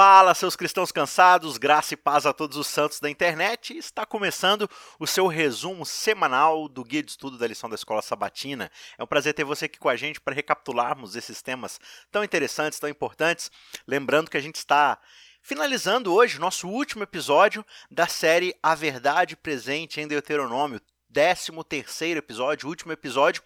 Fala, seus cristãos cansados, graça e paz a todos os santos da internet. Está começando o seu resumo semanal do guia de estudo da lição da Escola Sabatina. É um prazer ter você aqui com a gente para recapitularmos esses temas tão interessantes, tão importantes. Lembrando que a gente está finalizando hoje nosso último episódio da série A Verdade Presente em Deuteronômio, 13 terceiro episódio, último episódio.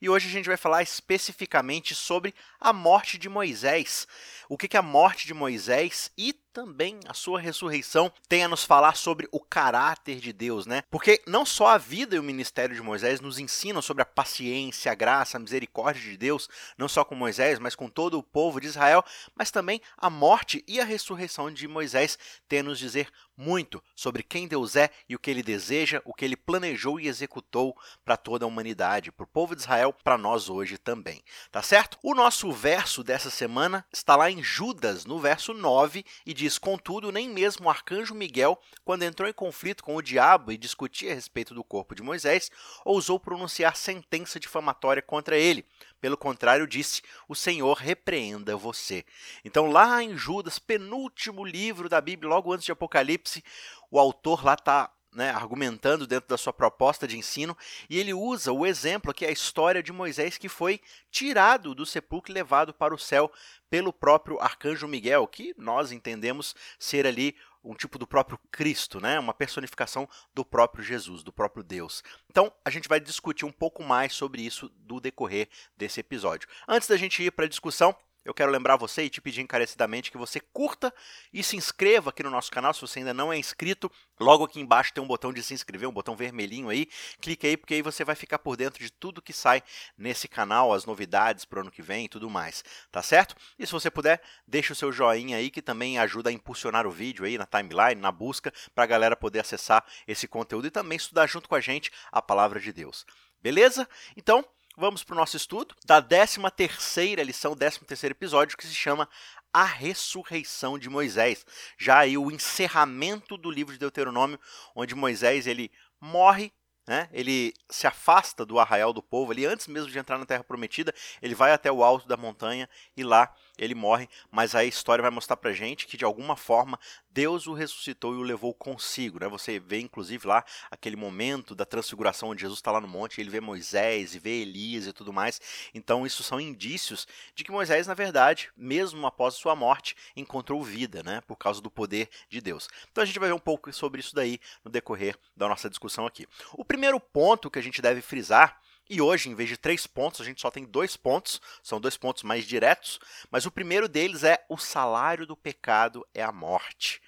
E hoje a gente vai falar especificamente sobre a morte de Moisés. O que, que a morte de Moisés e também a sua ressurreição tem a nos falar sobre o caráter de Deus, né? Porque não só a vida e o ministério de Moisés nos ensinam sobre a paciência, a graça, a misericórdia de Deus, não só com Moisés, mas com todo o povo de Israel, mas também a morte e a ressurreição de Moisés tem a nos dizer muito sobre quem Deus é e o que ele deseja, o que ele planejou e executou para toda a humanidade, para o povo de Israel, para nós hoje também. Tá certo? O nosso verso dessa semana está lá em Judas, no verso 9, e diz: Contudo, nem mesmo o arcanjo Miguel, quando entrou em conflito com o diabo e discutia a respeito do corpo de Moisés, ousou pronunciar sentença difamatória contra ele. Pelo contrário, disse: O Senhor repreenda você. Então, lá em Judas, penúltimo livro da Bíblia, logo antes de Apocalipse, o autor lá está né, argumentando dentro da sua proposta de ensino, e ele usa o exemplo que é a história de Moisés que foi tirado do sepulcro e levado para o céu pelo próprio arcanjo Miguel, que nós entendemos ser ali um tipo do próprio Cristo, né? uma personificação do próprio Jesus, do próprio Deus. Então, a gente vai discutir um pouco mais sobre isso do decorrer desse episódio. Antes da gente ir para a discussão, eu quero lembrar você e te pedir encarecidamente que você curta e se inscreva aqui no nosso canal se você ainda não é inscrito. Logo aqui embaixo tem um botão de se inscrever, um botão vermelhinho aí. Clique aí porque aí você vai ficar por dentro de tudo que sai nesse canal, as novidades para o ano que vem e tudo mais, tá certo? E se você puder, deixa o seu joinha aí que também ajuda a impulsionar o vídeo aí na timeline, na busca, para a galera poder acessar esse conteúdo e também estudar junto com a gente a palavra de Deus. Beleza? Então, vamos para o nosso estudo da 13 terceira lição, 13 terceiro episódio, que se chama A Ressurreição de Moisés. Já aí o encerramento do livro de Deuteronômio, onde Moisés ele morre né? Ele se afasta do arraial do povo, ali antes mesmo de entrar na Terra Prometida, ele vai até o alto da montanha e lá ele morre, mas a história vai mostrar pra gente que de alguma forma Deus o ressuscitou e o levou consigo, né? Você vê inclusive lá aquele momento da transfiguração onde Jesus está lá no monte, ele vê Moisés e vê Elias e tudo mais. Então isso são indícios de que Moisés, na verdade, mesmo após sua morte, encontrou vida, né? Por causa do poder de Deus. Então a gente vai ver um pouco sobre isso daí no decorrer da nossa discussão aqui. O primeiro ponto que a gente deve frisar e hoje, em vez de três pontos, a gente só tem dois pontos, são dois pontos mais diretos, mas o primeiro deles é o salário do pecado é a morte.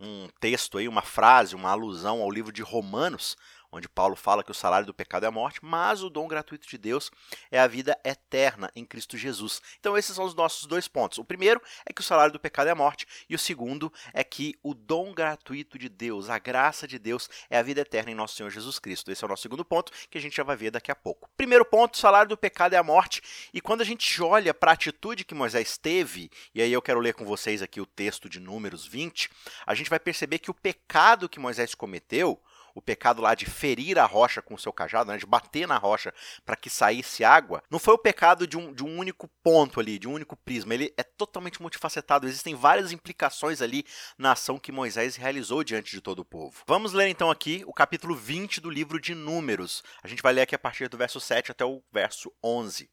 Um texto aí, uma frase, uma alusão ao livro de Romanos, onde Paulo fala que o salário do pecado é a morte, mas o dom gratuito de Deus é a vida eterna em Cristo Jesus. Então, esses são os nossos dois pontos. O primeiro é que o salário do pecado é a morte, e o segundo é que o dom gratuito de Deus, a graça de Deus, é a vida eterna em nosso Senhor Jesus Cristo. Esse é o nosso segundo ponto, que a gente já vai ver daqui a pouco. Primeiro ponto: o salário do pecado é a morte, e quando a gente olha para a atitude que Moisés teve, e aí eu quero ler com vocês aqui o texto de Números 20, a gente vai perceber que o pecado que Moisés cometeu o pecado lá de ferir a rocha com o seu cajado, né, de bater na rocha para que saísse água, não foi o pecado de um, de um único ponto ali, de um único prisma. Ele é totalmente multifacetado. Existem várias implicações ali na ação que Moisés realizou diante de todo o povo. Vamos ler então aqui o capítulo 20 do livro de Números. A gente vai ler aqui a partir do verso 7 até o verso 11.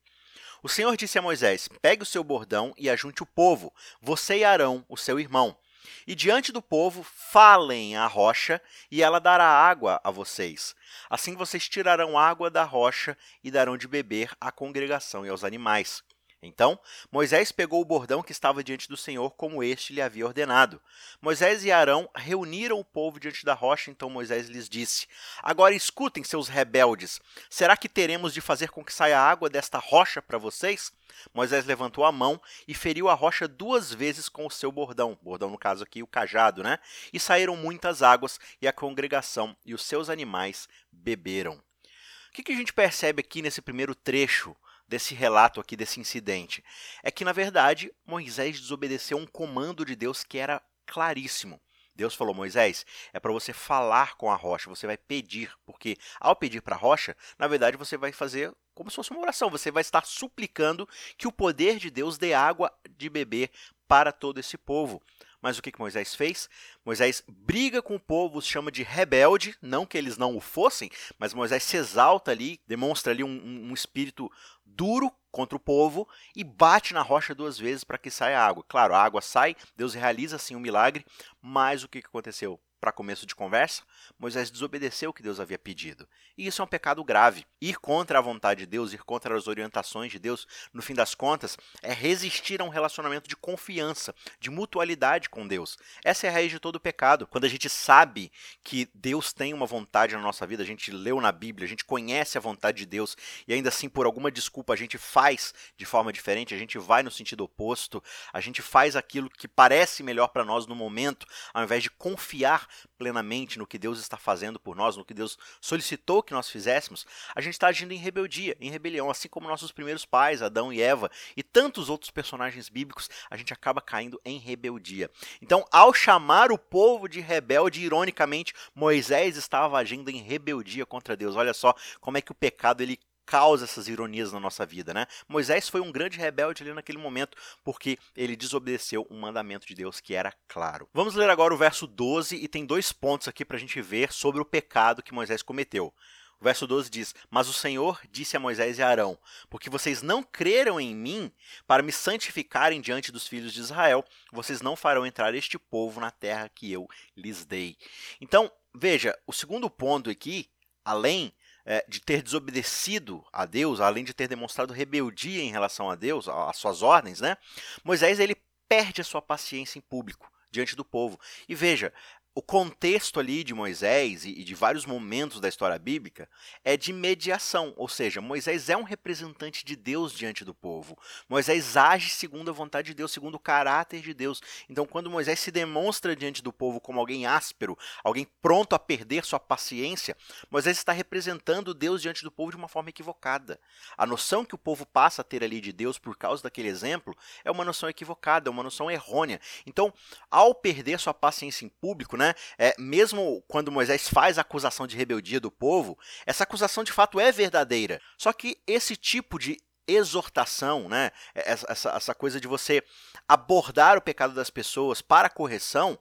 O Senhor disse a Moisés: Pegue o seu bordão e ajunte o povo, você e Arão, o seu irmão e diante do povo falem à rocha, e ela dará água a vocês. Assim vocês tirarão água da rocha e darão de beber à congregação e aos animais. Então Moisés pegou o bordão que estava diante do Senhor, como este lhe havia ordenado. Moisés e Arão reuniram o povo diante da rocha, então Moisés lhes disse: Agora escutem, seus rebeldes: será que teremos de fazer com que saia água desta rocha para vocês? Moisés levantou a mão e feriu a rocha duas vezes com o seu bordão, bordão no caso aqui, o cajado, né? E saíram muitas águas, e a congregação e os seus animais beberam. O que, que a gente percebe aqui nesse primeiro trecho desse relato aqui, desse incidente? É que, na verdade, Moisés desobedeceu um comando de Deus que era claríssimo. Deus falou, Moisés, é para você falar com a rocha, você vai pedir, porque ao pedir para a rocha, na verdade você vai fazer como se fosse uma oração, você vai estar suplicando que o poder de Deus dê água de beber para todo esse povo. Mas o que, que Moisés fez? Moisés briga com o povo, os chama de rebelde, não que eles não o fossem, mas Moisés se exalta ali, demonstra ali um, um espírito duro contra o povo e bate na rocha duas vezes para que saia água. Claro, a água sai, Deus realiza assim um milagre, mas o que, que aconteceu? Para começo de conversa, Moisés desobedeceu o que Deus havia pedido. E isso é um pecado grave. Ir contra a vontade de Deus, ir contra as orientações de Deus, no fim das contas, é resistir a um relacionamento de confiança, de mutualidade com Deus. Essa é a raiz de todo pecado. Quando a gente sabe que Deus tem uma vontade na nossa vida, a gente leu na Bíblia, a gente conhece a vontade de Deus e ainda assim, por alguma desculpa, a gente faz de forma diferente, a gente vai no sentido oposto, a gente faz aquilo que parece melhor para nós no momento, ao invés de confiar plenamente no que Deus está fazendo por nós, no que Deus solicitou que nós fizéssemos, a gente está agindo em rebeldia, em rebelião, assim como nossos primeiros pais, Adão e Eva, e tantos outros personagens bíblicos, a gente acaba caindo em rebeldia. Então, ao chamar o povo de rebelde, ironicamente, Moisés estava agindo em rebeldia contra Deus. Olha só como é que o pecado ele causa essas ironias na nossa vida, né? Moisés foi um grande rebelde ali naquele momento, porque ele desobedeceu um mandamento de Deus que era claro. Vamos ler agora o verso 12 e tem dois pontos aqui para a gente ver sobre o pecado que Moisés cometeu. O verso 12 diz: Mas o Senhor disse a Moisés e a Arão: Porque vocês não creram em mim para me santificarem diante dos filhos de Israel, vocês não farão entrar este povo na terra que eu lhes dei. Então, veja, o segundo ponto aqui, além é, de ter desobedecido a Deus, além de ter demonstrado rebeldia em relação a Deus, às suas ordens, né? Moisés ele perde a sua paciência em público diante do povo. E veja, o contexto ali de Moisés e de vários momentos da história bíblica é de mediação, ou seja, Moisés é um representante de Deus diante do povo. Moisés age segundo a vontade de Deus, segundo o caráter de Deus. Então, quando Moisés se demonstra diante do povo como alguém áspero, alguém pronto a perder sua paciência, Moisés está representando Deus diante do povo de uma forma equivocada. A noção que o povo passa a ter ali de Deus por causa daquele exemplo é uma noção equivocada, é uma noção errônea. Então, ao perder sua paciência em público, né? É, mesmo quando Moisés faz a acusação de rebeldia do povo, essa acusação de fato é verdadeira. Só que esse tipo de exortação, né? Essa, essa coisa de você abordar o pecado das pessoas para correção,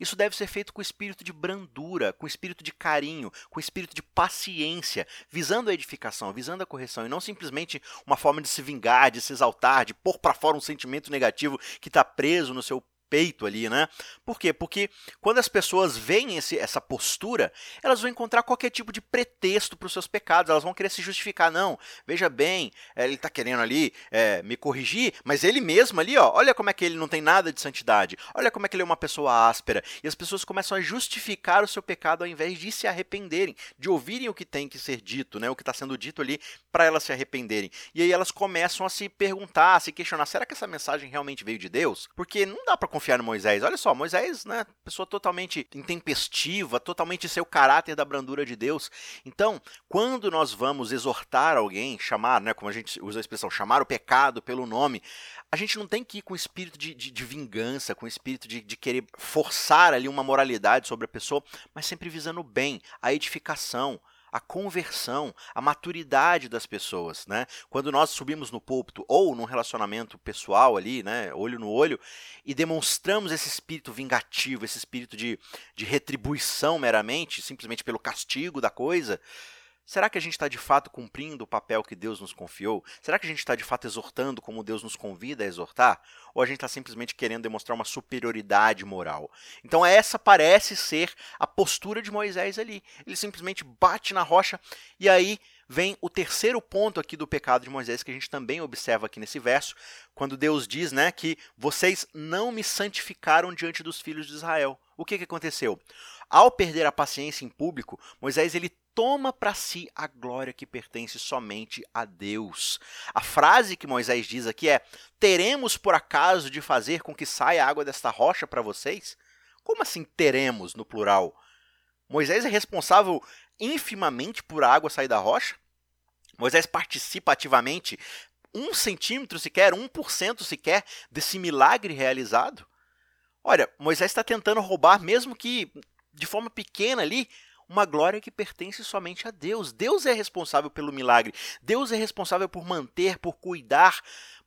isso deve ser feito com espírito de brandura, com espírito de carinho, com espírito de paciência, visando a edificação, visando a correção, e não simplesmente uma forma de se vingar, de se exaltar, de pôr para fora um sentimento negativo que está preso no seu peito ali, né? Por quê? Porque quando as pessoas veem esse, essa postura, elas vão encontrar qualquer tipo de pretexto para os seus pecados, elas vão querer se justificar. Não, veja bem, é, ele está querendo ali é, me corrigir, mas ele mesmo ali, ó, olha como é que ele não tem nada de santidade, olha como é que ele é uma pessoa áspera. E as pessoas começam a justificar o seu pecado ao invés de se arrependerem, de ouvirem o que tem que ser dito, né? O que está sendo dito ali para elas se arrependerem. E aí elas começam a se perguntar, a se questionar: será que essa mensagem realmente veio de Deus? Porque não dá para confiar no Moisés. Olha só, Moisés, né, pessoa totalmente intempestiva, totalmente seu caráter da brandura de Deus. Então, quando nós vamos exortar alguém, chamar, né, como a gente usa a expressão, chamar o pecado pelo nome, a gente não tem que ir com espírito de, de, de vingança, com espírito de, de querer forçar ali uma moralidade sobre a pessoa, mas sempre visando o bem, a edificação, a conversão, a maturidade das pessoas, né? Quando nós subimos no púlpito ou num relacionamento pessoal ali, né, olho no olho, e demonstramos esse espírito vingativo, esse espírito de, de retribuição meramente, simplesmente pelo castigo da coisa, Será que a gente está de fato cumprindo o papel que Deus nos confiou? Será que a gente está de fato exortando como Deus nos convida a exortar? Ou a gente está simplesmente querendo demonstrar uma superioridade moral? Então, essa parece ser a postura de Moisés ali. Ele simplesmente bate na rocha e aí vem o terceiro ponto aqui do pecado de Moisés que a gente também observa aqui nesse verso, quando Deus diz, né, que vocês não me santificaram diante dos filhos de Israel. O que, que aconteceu? Ao perder a paciência em público, Moisés ele toma para si a glória que pertence somente a Deus. A frase que Moisés diz aqui é: Teremos por acaso de fazer com que saia água desta rocha para vocês? Como assim teremos no plural? Moisés é responsável infimamente por a água sair da rocha? Moisés participa ativamente um centímetro sequer, um por cento sequer desse milagre realizado? Olha, Moisés está tentando roubar, mesmo que de forma pequena ali, uma glória que pertence somente a Deus. Deus é responsável pelo milagre. Deus é responsável por manter, por cuidar,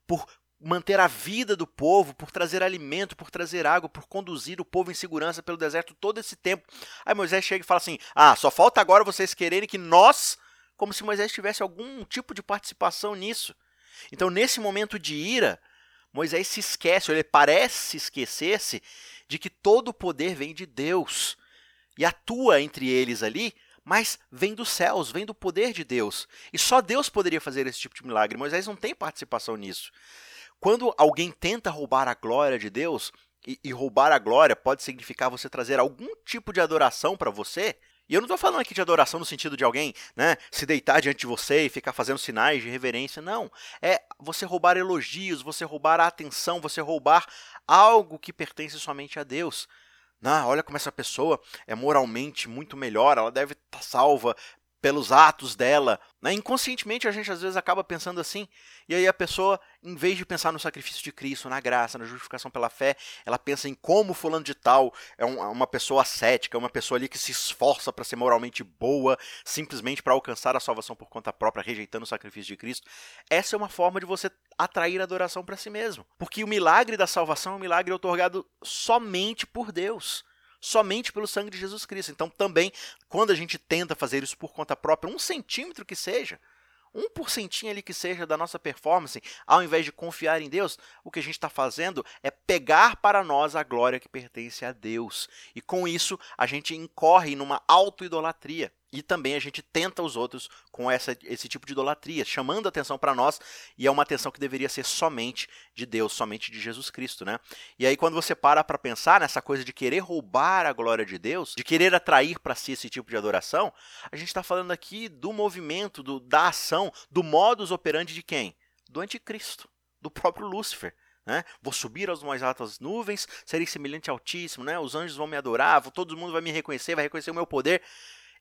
por manter a vida do povo, por trazer alimento, por trazer água, por conduzir o povo em segurança pelo deserto todo esse tempo. Aí Moisés chega e fala assim: Ah, só falta agora vocês quererem que nós, como se Moisés tivesse algum tipo de participação nisso. Então, nesse momento de ira, Moisés se esquece, ou ele parece esquecer-se de que todo o poder vem de Deus e atua entre eles ali mas vem dos céus, vem do poder de Deus. E só Deus poderia fazer esse tipo de milagre. Moisés não tem participação nisso. Quando alguém tenta roubar a glória de Deus, e, e roubar a glória pode significar você trazer algum tipo de adoração para você, e eu não estou falando aqui de adoração no sentido de alguém né, se deitar diante de você e ficar fazendo sinais de reverência. Não. É você roubar elogios, você roubar a atenção, você roubar algo que pertence somente a Deus. Ah, olha como essa pessoa é moralmente muito melhor, ela deve estar tá salva pelos atos dela. Né? Inconscientemente a gente às vezes acaba pensando assim, e aí a pessoa, em vez de pensar no sacrifício de Cristo, na graça, na justificação pela fé, ela pensa em como fulano de tal é uma pessoa ascética, uma pessoa ali que se esforça para ser moralmente boa, simplesmente para alcançar a salvação por conta própria, rejeitando o sacrifício de Cristo. Essa é uma forma de você atrair adoração para si mesmo. Porque o milagre da salvação é um milagre otorgado somente por Deus somente pelo sangue de Jesus Cristo. Então, também, quando a gente tenta fazer isso por conta própria, um centímetro que seja, um porcentinho ali que seja da nossa performance, ao invés de confiar em Deus, o que a gente está fazendo é pegar para nós a glória que pertence a Deus. E com isso, a gente incorre numa auto-idolatria. E também a gente tenta os outros com essa, esse tipo de idolatria, chamando atenção para nós, e é uma atenção que deveria ser somente de Deus, somente de Jesus Cristo, né? E aí quando você para para pensar nessa coisa de querer roubar a glória de Deus, de querer atrair para si esse tipo de adoração, a gente está falando aqui do movimento, do, da ação, do modus operandi de quem? Do anticristo, do próprio Lúcifer. Né? Vou subir aos mais altas nuvens, serei semelhante ao Altíssimo, né? os anjos vão me adorar, todo mundo vai me reconhecer, vai reconhecer o meu poder.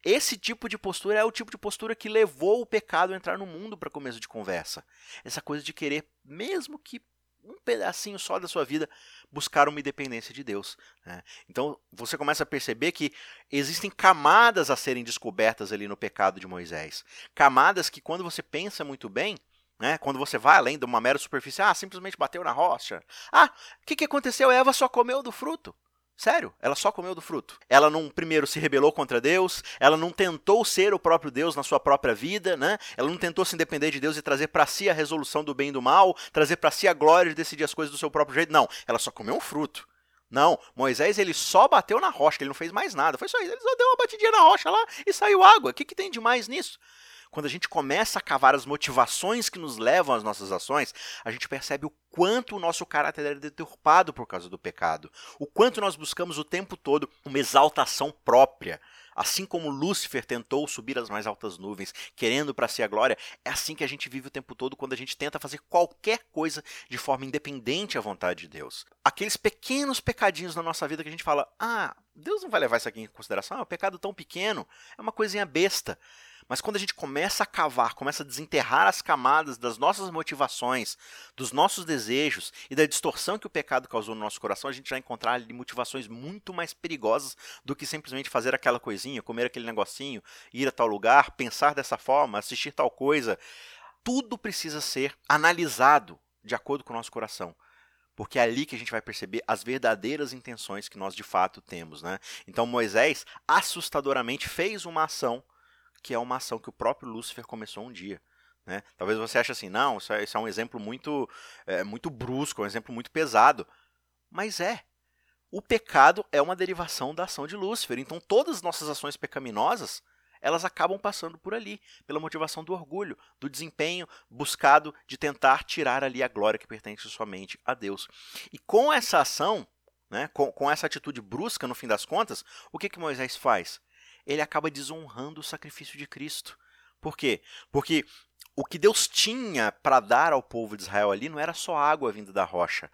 Esse tipo de postura é o tipo de postura que levou o pecado a entrar no mundo para começo de conversa. Essa coisa de querer, mesmo que um pedacinho só da sua vida, buscar uma independência de Deus. Né? Então você começa a perceber que existem camadas a serem descobertas ali no pecado de Moisés. Camadas que, quando você pensa muito bem, né, quando você vai além de uma mera superfície, ah, simplesmente bateu na rocha. Ah, o que, que aconteceu? Eva só comeu do fruto. Sério, ela só comeu do fruto. Ela não primeiro se rebelou contra Deus, ela não tentou ser o próprio Deus na sua própria vida, né? Ela não tentou se independer de Deus e trazer para si a resolução do bem e do mal, trazer para si a glória de decidir as coisas do seu próprio jeito. Não, ela só comeu um fruto. Não, Moisés ele só bateu na rocha, ele não fez mais nada. Foi só isso, ele só deu uma batidinha na rocha lá e saiu água. O que, que tem de mais nisso? Quando a gente começa a cavar as motivações que nos levam às nossas ações, a gente percebe o quanto o nosso caráter é deturpado por causa do pecado, o quanto nós buscamos o tempo todo uma exaltação própria. Assim como Lúcifer tentou subir às mais altas nuvens, querendo para si a glória, é assim que a gente vive o tempo todo quando a gente tenta fazer qualquer coisa de forma independente à vontade de Deus. Aqueles pequenos pecadinhos na nossa vida que a gente fala: ah, Deus não vai levar isso aqui em consideração, é um pecado tão pequeno, é uma coisinha besta. Mas quando a gente começa a cavar, começa a desenterrar as camadas das nossas motivações, dos nossos desejos e da distorção que o pecado causou no nosso coração, a gente vai encontrar ali motivações muito mais perigosas do que simplesmente fazer aquela coisinha, comer aquele negocinho, ir a tal lugar, pensar dessa forma, assistir tal coisa. Tudo precisa ser analisado de acordo com o nosso coração porque é ali que a gente vai perceber as verdadeiras intenções que nós de fato temos, né? Então Moisés assustadoramente fez uma ação que é uma ação que o próprio Lúcifer começou um dia. Né? Talvez você ache assim, não, isso é, isso é um exemplo muito, é, muito brusco, é um exemplo muito pesado. Mas é. O pecado é uma derivação da ação de Lúcifer. Então todas as nossas ações pecaminosas, elas acabam passando por ali, pela motivação do orgulho, do desempenho buscado de tentar tirar ali a glória que pertence somente a Deus. E com essa ação, né, com, com essa atitude brusca, no fim das contas, o que, que Moisés faz? Ele acaba desonrando o sacrifício de Cristo. Por quê? Porque o que Deus tinha para dar ao povo de Israel ali não era só água vinda da rocha.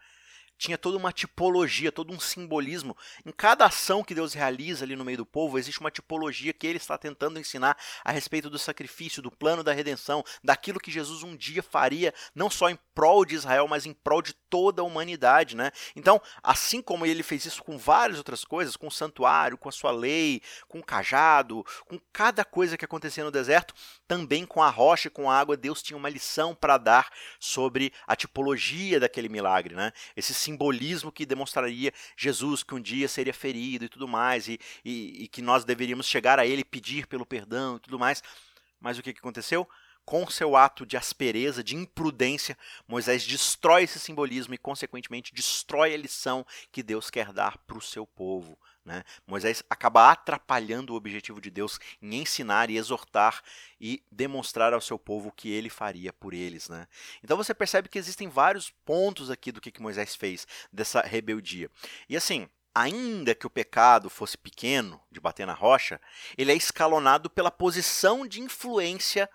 Tinha toda uma tipologia, todo um simbolismo. Em cada ação que Deus realiza ali no meio do povo, existe uma tipologia que ele está tentando ensinar a respeito do sacrifício, do plano da redenção, daquilo que Jesus um dia faria, não só em prol de Israel, mas em prol de toda a humanidade, né? Então, assim como ele fez isso com várias outras coisas, com o santuário, com a sua lei, com o cajado, com cada coisa que acontecia no deserto, também com a rocha e com a água, Deus tinha uma lição para dar sobre a tipologia daquele milagre, né? Esse simbolismo que demonstraria Jesus que um dia seria ferido e tudo mais, e, e, e que nós deveríamos chegar a Ele pedir pelo perdão e tudo mais. Mas o que, que aconteceu? Com seu ato de aspereza, de imprudência, Moisés destrói esse simbolismo e, consequentemente, destrói a lição que Deus quer dar para o seu povo. Né? Moisés acaba atrapalhando o objetivo de Deus em ensinar e exortar e demonstrar ao seu povo o que ele faria por eles. Né? Então você percebe que existem vários pontos aqui do que, que Moisés fez dessa rebeldia. E assim, ainda que o pecado fosse pequeno, de bater na rocha, ele é escalonado pela posição de influência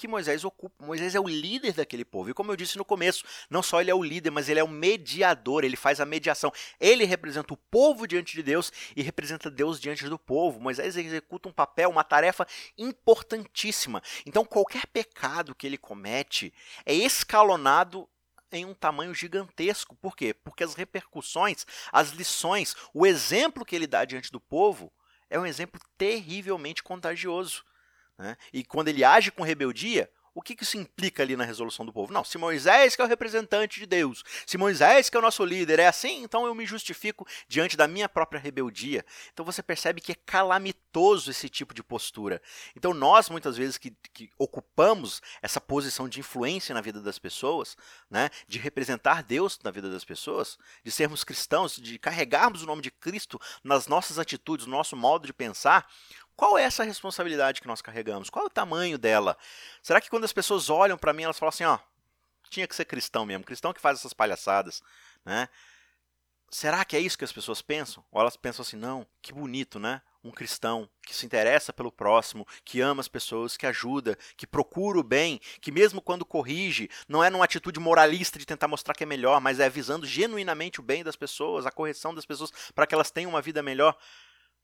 que Moisés ocupa. Moisés é o líder daquele povo. E como eu disse no começo, não só ele é o líder, mas ele é o mediador, ele faz a mediação. Ele representa o povo diante de Deus e representa Deus diante do povo. Moisés executa um papel, uma tarefa importantíssima. Então, qualquer pecado que ele comete é escalonado em um tamanho gigantesco. Por quê? Porque as repercussões, as lições, o exemplo que ele dá diante do povo é um exemplo terrivelmente contagioso. Né? E quando ele age com rebeldia, o que, que isso implica ali na resolução do povo? Não, se Moisés que é o representante de Deus, se Moisés que é o nosso líder é assim, então eu me justifico diante da minha própria rebeldia. Então você percebe que é calamitoso esse tipo de postura. Então nós, muitas vezes, que, que ocupamos essa posição de influência na vida das pessoas, né, de representar Deus na vida das pessoas, de sermos cristãos, de carregarmos o nome de Cristo nas nossas atitudes, no nosso modo de pensar, qual é essa responsabilidade que nós carregamos? Qual é o tamanho dela? Será que quando as pessoas olham para mim, elas falam assim, ó, tinha que ser cristão mesmo, cristão que faz essas palhaçadas, né? Será que é isso que as pessoas pensam? Ou elas pensam assim, não, que bonito, né? Um cristão que se interessa pelo próximo, que ama as pessoas, que ajuda, que procura o bem, que mesmo quando corrige, não é numa atitude moralista de tentar mostrar que é melhor, mas é visando genuinamente o bem das pessoas, a correção das pessoas para que elas tenham uma vida melhor.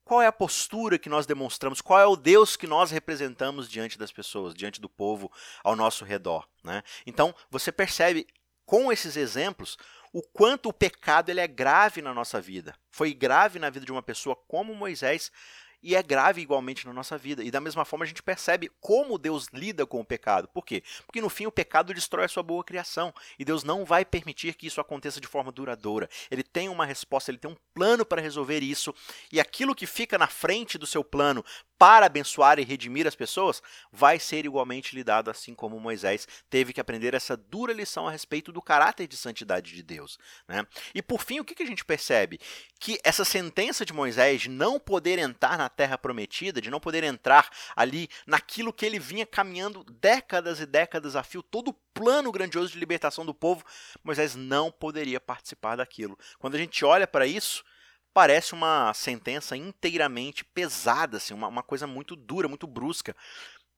Qual é a postura que nós demonstramos? Qual é o Deus que nós representamos diante das pessoas, diante do povo ao nosso redor? Né? Então, você percebe com esses exemplos o quanto o pecado ele é grave na nossa vida. Foi grave na vida de uma pessoa como Moisés e é grave igualmente na nossa vida. E da mesma forma a gente percebe como Deus lida com o pecado. Por quê? Porque no fim o pecado destrói a sua boa criação e Deus não vai permitir que isso aconteça de forma duradoura. Ele tem uma resposta, ele tem um plano para resolver isso e aquilo que fica na frente do seu plano para abençoar e redimir as pessoas vai ser igualmente lidado assim como Moisés teve que aprender essa dura lição a respeito do caráter de santidade de Deus. Né? E por fim, o que a gente percebe? Que essa sentença de Moisés de não poder entrar na terra prometida, de não poder entrar ali naquilo que ele vinha caminhando décadas e décadas a fio, todo o plano grandioso de libertação do povo, Moisés não poderia participar daquilo. Quando a gente olha para isso, parece uma sentença inteiramente pesada, assim, uma, uma coisa muito dura, muito brusca,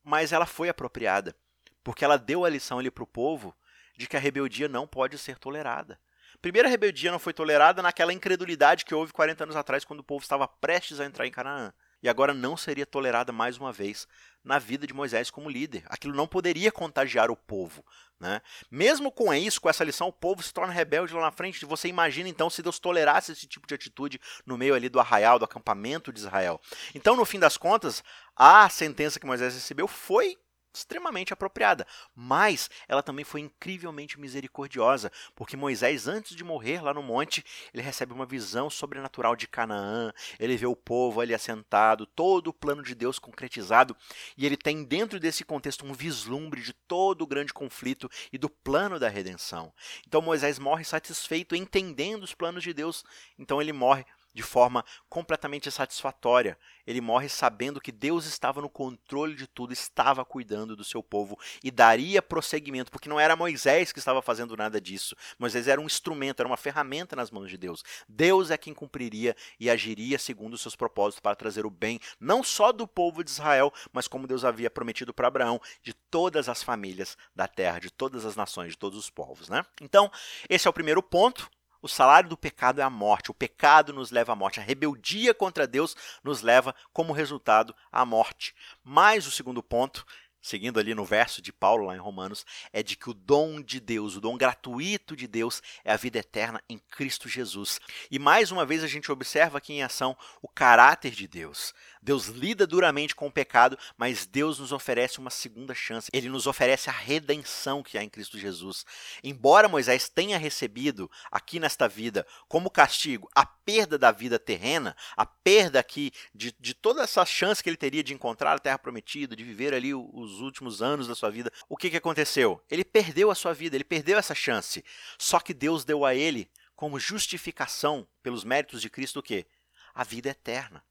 mas ela foi apropriada, porque ela deu a lição ali para o povo de que a rebeldia não pode ser tolerada. Primeira rebeldia não foi tolerada naquela incredulidade que houve 40 anos atrás, quando o povo estava prestes a entrar em Canaã e agora não seria tolerada mais uma vez na vida de Moisés como líder. Aquilo não poderia contagiar o povo. Né? Mesmo com isso, com essa lição, o povo se torna rebelde lá na frente. Você imagina então se Deus tolerasse esse tipo de atitude no meio ali do arraial, do acampamento de Israel. Então, no fim das contas, a sentença que Moisés recebeu foi extremamente apropriada, mas ela também foi incrivelmente misericordiosa, porque Moisés, antes de morrer lá no monte, ele recebe uma visão sobrenatural de Canaã, ele vê o povo ali assentado, todo o plano de Deus concretizado, e ele tem dentro desse contexto um vislumbre de todo o grande conflito e do plano da redenção. Então Moisés morre satisfeito, entendendo os planos de Deus, então ele morre de forma completamente satisfatória. Ele morre sabendo que Deus estava no controle de tudo, estava cuidando do seu povo e daria prosseguimento, porque não era Moisés que estava fazendo nada disso. Moisés era um instrumento, era uma ferramenta nas mãos de Deus. Deus é quem cumpriria e agiria segundo os seus propósitos para trazer o bem, não só do povo de Israel, mas como Deus havia prometido para Abraão, de todas as famílias da terra, de todas as nações, de todos os povos. Né? Então, esse é o primeiro ponto O salário do pecado é a morte. O pecado nos leva à morte. A rebeldia contra Deus nos leva, como resultado, à morte. Mas o segundo ponto seguindo ali no verso de Paulo lá em Romanos, é de que o dom de Deus, o dom gratuito de Deus é a vida eterna em Cristo Jesus. E mais uma vez a gente observa aqui em ação o caráter de Deus. Deus lida duramente com o pecado, mas Deus nos oferece uma segunda chance. Ele nos oferece a redenção que há em Cristo Jesus. Embora Moisés tenha recebido aqui nesta vida como castigo a perda da vida terrena, a perda aqui de, de toda essa chance que ele teria de encontrar a terra prometida, de viver ali os últimos anos da sua vida, o que, que aconteceu? Ele perdeu a sua vida, ele perdeu essa chance. Só que Deus deu a ele como justificação pelos méritos de Cristo o quê? A vida eterna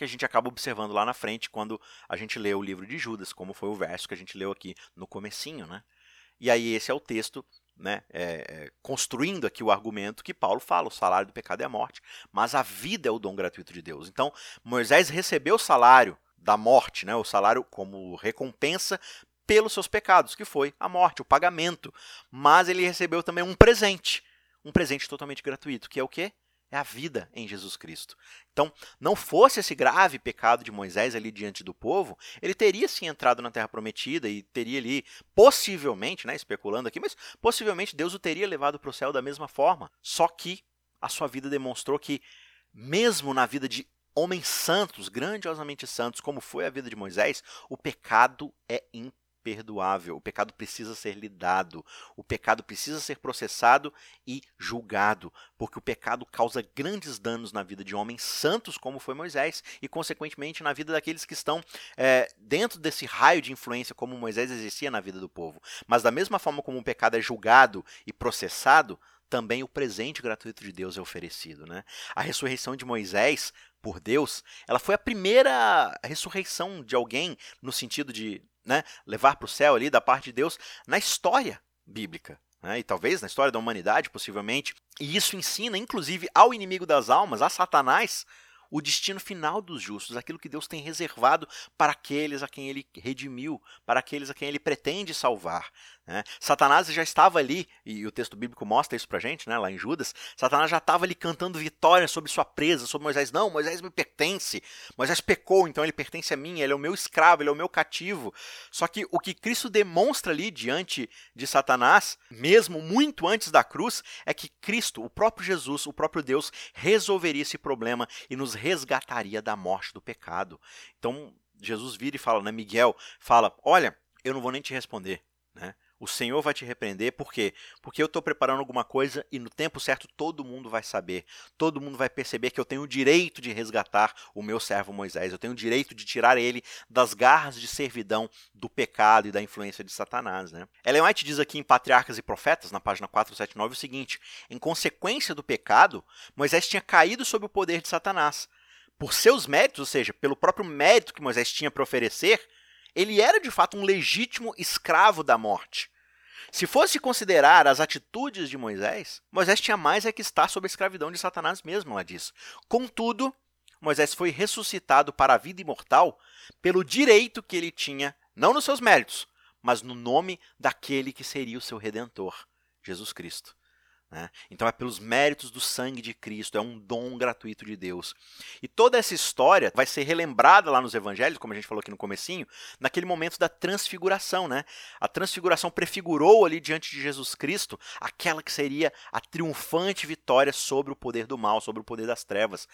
que a gente acaba observando lá na frente quando a gente lê o livro de Judas, como foi o verso que a gente leu aqui no comecinho, né? E aí esse é o texto, né, é, é, construindo aqui o argumento que Paulo fala, o salário do pecado é a morte, mas a vida é o dom gratuito de Deus. Então, Moisés recebeu o salário da morte, né, o salário como recompensa pelos seus pecados, que foi a morte, o pagamento. Mas ele recebeu também um presente, um presente totalmente gratuito, que é o quê? É a vida em Jesus Cristo. Então, não fosse esse grave pecado de Moisés ali diante do povo, ele teria sim entrado na terra prometida e teria ali, possivelmente, né, especulando aqui, mas possivelmente Deus o teria levado para o céu da mesma forma. Só que a sua vida demonstrou que, mesmo na vida de homens santos, grandiosamente santos, como foi a vida de Moisés, o pecado é impossível imperdoável. O pecado precisa ser lidado, o pecado precisa ser processado e julgado, porque o pecado causa grandes danos na vida de homens santos, como foi Moisés, e consequentemente na vida daqueles que estão é, dentro desse raio de influência, como Moisés exercia na vida do povo. Mas da mesma forma como o pecado é julgado e processado, também o presente gratuito de Deus é oferecido. Né? A ressurreição de Moisés por Deus, ela foi a primeira ressurreição de alguém no sentido de né, levar para o céu ali da parte de Deus na história bíblica. Né, e talvez na história da humanidade, possivelmente. E isso ensina, inclusive, ao inimigo das almas, a Satanás, o destino final dos justos, aquilo que Deus tem reservado para aqueles a quem ele redimiu, para aqueles a quem ele pretende salvar. Né? Satanás já estava ali, e o texto bíblico mostra isso pra gente, né, lá em Judas. Satanás já estava ali cantando vitória sobre sua presa, sobre Moisés. Não, Moisés me pertence. Moisés pecou, então ele pertence a mim, ele é o meu escravo, ele é o meu cativo. Só que o que Cristo demonstra ali diante de Satanás, mesmo muito antes da cruz, é que Cristo, o próprio Jesus, o próprio Deus, resolveria esse problema e nos resgataria da morte do pecado. Então, Jesus vira e fala, né, Miguel, fala: Olha, eu não vou nem te responder. Né? O Senhor vai te repreender, por quê? Porque eu estou preparando alguma coisa e no tempo certo todo mundo vai saber. Todo mundo vai perceber que eu tenho o direito de resgatar o meu servo Moisés. Eu tenho o direito de tirar ele das garras de servidão do pecado e da influência de Satanás. Né? Ellen White diz aqui em Patriarcas e Profetas, na página 479, o seguinte: em consequência do pecado, Moisés tinha caído sob o poder de Satanás. Por seus méritos, ou seja, pelo próprio mérito que Moisés tinha para oferecer, ele era de fato um legítimo escravo da morte. Se fosse considerar as atitudes de Moisés, Moisés tinha mais é que estar sob a escravidão de Satanás mesmo, ela diz. Contudo, Moisés foi ressuscitado para a vida imortal pelo direito que ele tinha, não nos seus méritos, mas no nome daquele que seria o seu redentor, Jesus Cristo. Né? Então é pelos méritos do sangue de Cristo, é um dom gratuito de Deus. E toda essa história vai ser relembrada lá nos evangelhos, como a gente falou aqui no comecinho, naquele momento da transfiguração. Né? A transfiguração prefigurou ali diante de Jesus Cristo aquela que seria a triunfante vitória sobre o poder do mal, sobre o poder das trevas.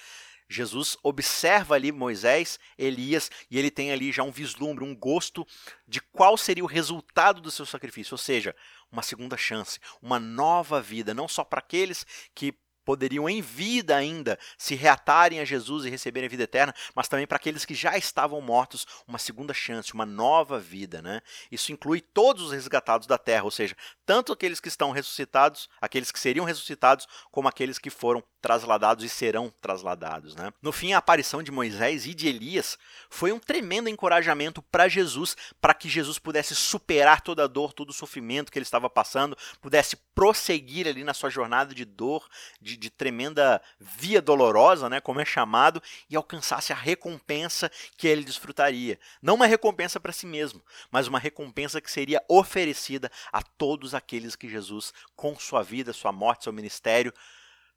Jesus observa ali Moisés, Elias, e ele tem ali já um vislumbre, um gosto de qual seria o resultado do seu sacrifício, ou seja, uma segunda chance, uma nova vida, não só para aqueles que poderiam em vida ainda se reatarem a Jesus e receberem a vida eterna, mas também para aqueles que já estavam mortos, uma segunda chance, uma nova vida, né? Isso inclui todos os resgatados da terra, ou seja, tanto aqueles que estão ressuscitados, aqueles que seriam ressuscitados, como aqueles que foram trasladados e serão trasladados, né? No fim, a aparição de Moisés e de Elias foi um tremendo encorajamento para Jesus, para que Jesus pudesse superar toda a dor, todo o sofrimento que ele estava passando, pudesse prosseguir ali na sua jornada de dor, de de, tremenda via dolorosa, né, como é chamado, e alcançasse a recompensa que ele desfrutaria. Não uma recompensa para si mesmo, mas uma recompensa que seria oferecida a todos aqueles que Jesus, com sua vida, sua morte, seu ministério,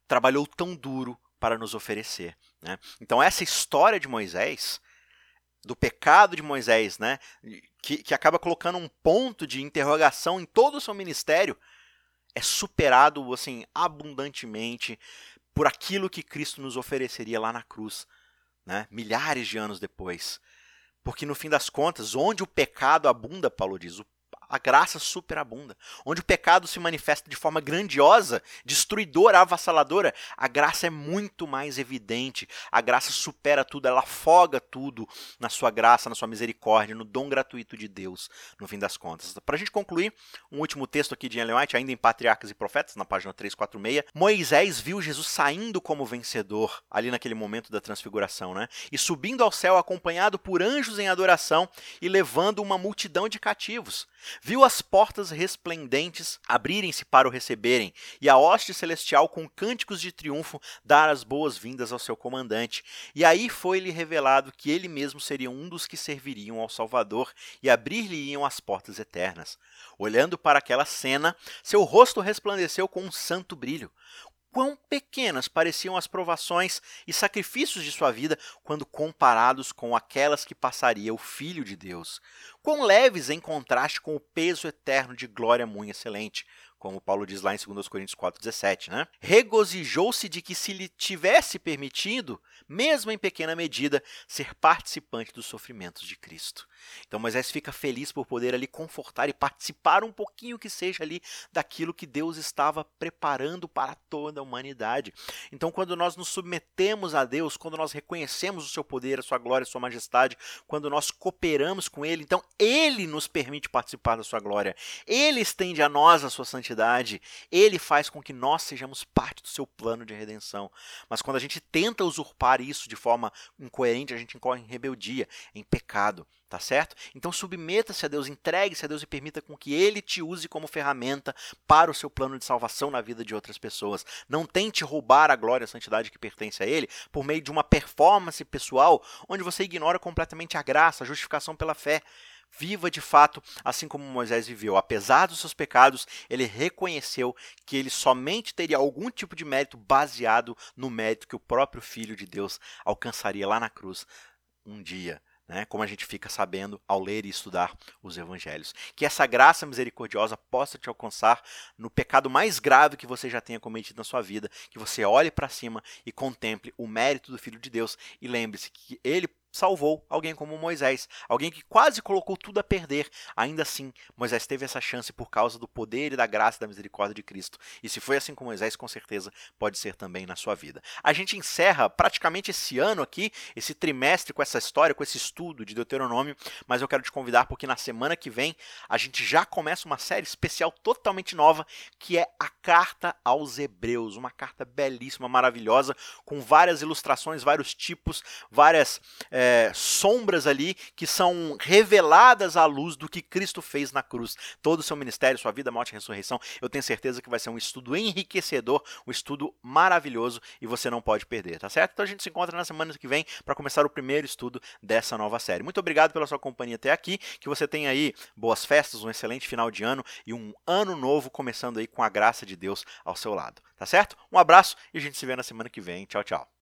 trabalhou tão duro para nos oferecer. Né? Então, essa história de Moisés, do pecado de Moisés, né, que, que acaba colocando um ponto de interrogação em todo o seu ministério, é superado assim abundantemente por aquilo que Cristo nos ofereceria lá na cruz, né, milhares de anos depois. Porque no fim das contas, onde o pecado abunda, Paulo diz, o a graça superabunda. Onde o pecado se manifesta de forma grandiosa, destruidora, avassaladora, a graça é muito mais evidente. A graça supera tudo, ela afoga tudo na sua graça, na sua misericórdia, no dom gratuito de Deus, no fim das contas. Para a gente concluir, um último texto aqui de Ellen White, ainda em Patriarcas e Profetas, na página 346. Moisés viu Jesus saindo como vencedor, ali naquele momento da transfiguração, né? E subindo ao céu acompanhado por anjos em adoração e levando uma multidão de cativos. Viu as portas resplendentes abrirem-se para o receberem, e a hoste celestial, com cânticos de triunfo, dar as boas-vindas ao seu comandante. E aí foi-lhe revelado que ele mesmo seria um dos que serviriam ao Salvador e abrir-lhe-iam as portas eternas. Olhando para aquela cena, seu rosto resplandeceu com um santo brilho quão pequenas pareciam as provações e sacrifícios de sua vida quando comparados com aquelas que passaria o Filho de Deus. Quão leves em contraste com o peso eterno de glória muito excelente, como Paulo diz lá em 2 Coríntios 4,17, né? Regozijou-se de que se lhe tivesse permitido, mesmo em pequena medida, ser participante dos sofrimentos de Cristo. Então Moisés fica feliz por poder ali confortar e participar um pouquinho que seja ali daquilo que Deus estava preparando para toda a humanidade. Então quando nós nos submetemos a Deus, quando nós reconhecemos o seu poder, a sua glória, a sua majestade, quando nós cooperamos com ele, então ele nos permite participar da sua glória. Ele estende a nós a sua santidade, ele faz com que nós sejamos parte do seu plano de redenção. Mas quando a gente tenta usurpar isso de forma incoerente, a gente incorre em rebeldia, em pecado. Tá certo? Então submeta-se a Deus, entregue-se a Deus e permita com que Ele te use como ferramenta para o seu plano de salvação na vida de outras pessoas. Não tente roubar a glória e a santidade que pertence a Ele por meio de uma performance pessoal onde você ignora completamente a graça, a justificação pela fé. Viva de fato assim como Moisés viveu. Apesar dos seus pecados, ele reconheceu que ele somente teria algum tipo de mérito baseado no mérito que o próprio Filho de Deus alcançaria lá na cruz um dia né, como a gente fica sabendo ao ler e estudar os evangelhos. Que essa graça misericordiosa possa te alcançar no pecado mais grave que você já tenha cometido na sua vida, que você olhe para cima e contemple o mérito do Filho de Deus e lembre-se que ele salvou alguém como Moisés, alguém que quase colocou tudo a perder. Ainda assim, Moisés teve essa chance por causa do poder e da graça e da misericórdia de Cristo. E se foi assim com Moisés, com certeza pode ser também na sua vida. A gente encerra praticamente esse ano aqui, esse trimestre com essa história, com esse estudo de Deuteronômio, mas eu quero te convidar porque na semana que vem a gente já começa uma série especial totalmente nova, que é a Carta aos Hebreus, uma carta belíssima, maravilhosa, com várias ilustrações, vários tipos, várias é, é, sombras ali que são reveladas à luz do que Cristo fez na cruz. Todo o seu ministério, sua vida, morte e ressurreição. Eu tenho certeza que vai ser um estudo enriquecedor, um estudo maravilhoso e você não pode perder, tá certo? Então a gente se encontra na semana que vem para começar o primeiro estudo dessa nova série. Muito obrigado pela sua companhia até aqui. Que você tenha aí boas festas, um excelente final de ano e um ano novo começando aí com a graça de Deus ao seu lado, tá certo? Um abraço e a gente se vê na semana que vem. Tchau, tchau.